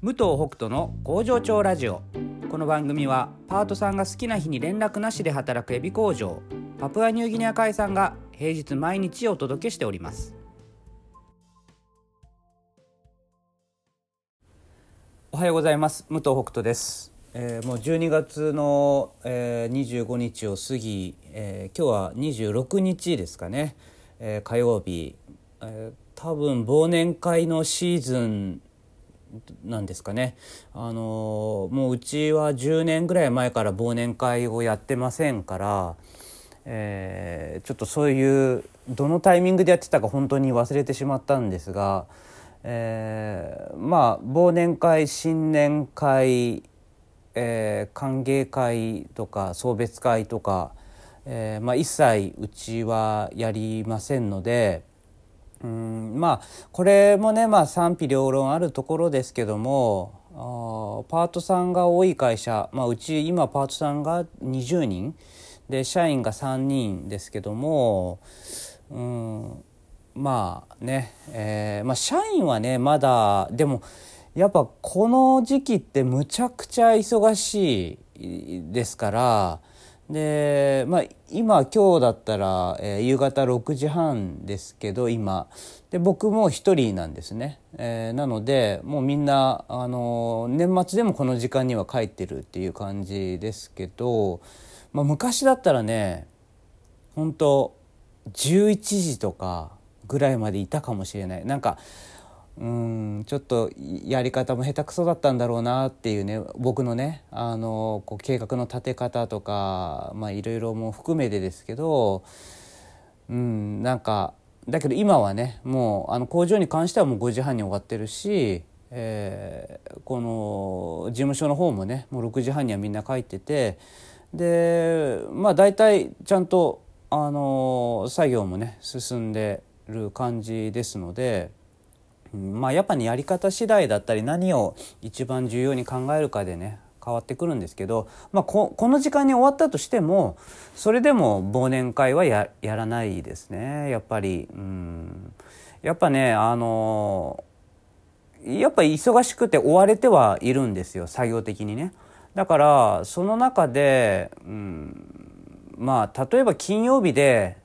武藤北斗の工場長ラジオ。この番組はパートさんが好きな日に連絡なしで働くエビ工場パプアニューギニア海さんが平日毎日お届けしております。おはようございます。武藤北斗です、えーもう12月の、えー25日を過ぎ、えー今日は26日ですかね、えー火曜日、えー多分忘年会のシーズンなんですかね、あのもううちは10年ぐらい前から忘年会をやってませんから、えーちょっとそういうどのタイミングでやってたか本当に忘れてしまったんですが、えーまあ忘年会新年会、えー歓迎会とか送別会とか、えーまあ、一切うちはやりませんので。うんまあこれもね、まあ、賛否両論あるところですけどもあパートさんが多い会社、まあ、うち今パートさんが20人で社員が3人ですけどもうんまあね、えーまあ、社員はねまだでもやっぱこの時期ってむちゃくちゃ忙しいですからで、まあ、今今日だったら、えー夕方6時半ですけど今。で僕も一人なんですね、えーなのでもうみんなあの年末でもこの時間には帰ってるっていう感じですけど、まあ、昔だったらね本当11時とかぐらいまでいたかもしれない。なんかうんちょっとやり方も下手くそだったんだろうなっていうね僕のねあのこう計画の立て方とかまあいろいろも含めてですけどうんなんかだけど今はねもうあの工場に関してはもう5時半に終わってるし、えーこの事務所の方もねもう6時半にはみんな帰っててでまあ大体ちゃんとあの作業もね進んでる感じですので。まあやっぱりやり方次第だったり何を一番重要に考えるかでね変わってくるんですけど、まあ、ここの時間に終わったとしてもそれでも忘年会はややらないですねやっぱり。うんやっぱねあのやっぱ忙しくて追われてはいるんですよ作業的にね。だからその中で、うん、まあ例えば金曜日で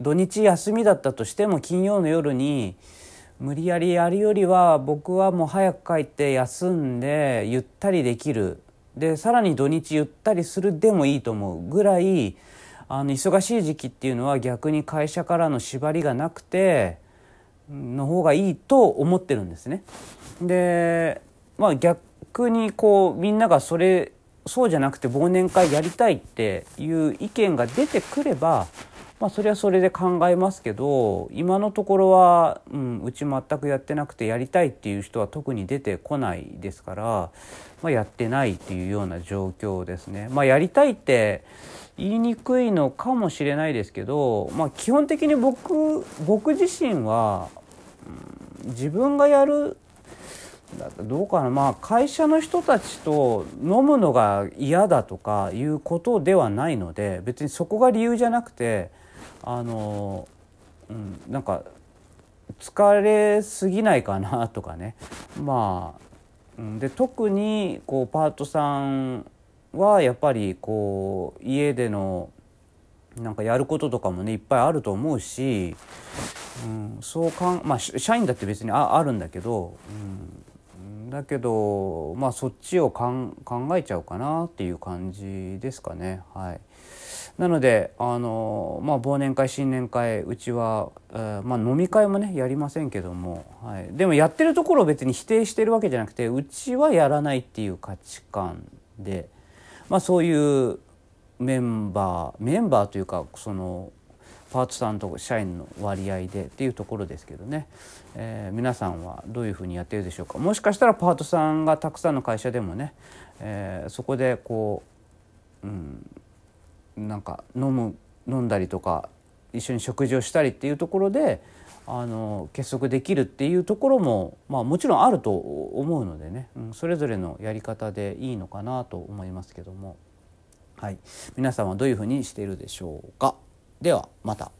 土日休みだったとしても金曜の夜に無理やりやるよりは僕はもう早く帰って休んでゆったりできるでさらに土日ゆったりするでもいいと思うぐらいあの忙しい時期っていうのは逆に会社からの縛りがなくての方がいいと思ってるんですね。でまあ逆にこうみんながそれそうじゃなくて忘年会やりたいっていう意見が出てくればまあそれはそれで考えますけど今のところは、うん、うち全くやってなくてやりたいっていう人は特に出てこないですから、まあ、やってないっていうような状況ですね。まあ、やりたいって言いにくいのかもしれないですけど、まあ、基本的に僕僕自身は、うん自分がやるどうかなまあ会社の人たちと飲むのが嫌だとかいうことではないので別にそこが理由じゃなくてあの、うん、なんか疲れすぎないかなとかね。まあうんで特にこうパートさんはやっぱりこう家でのなんかやることとかもねいっぱいあると思うし、うん、そうかんまあ社員だって別にああるんだけど、うん、だけどまあそっちをかん考えちゃうかなっていう感じですかね。はい。なのであの、まあ、忘年会新年会うちは、えーまあ、飲み会もねやりませんけども、はい、でもやってるところを別に否定してるわけじゃなくてうちはやらないっていう価値観で、まあ、そういうメンバーメンバーというかそのパートさんと社員の割合でっていうところですけどね、えー皆さんはどういうふうにやってるでしょうか。もしかしたらパートさんがたくさんの会社でもね、えーそこでこう、うん、なんか飲む飲んだりとか一緒に食事をしたりっていうところであの結束できるっていうところも、まあ、もちろんあると思うのでね、うん、それぞれのやり方でいいのかなと思いますけども、はい、皆さんはどういうふうにしているでしょうか。ではまた。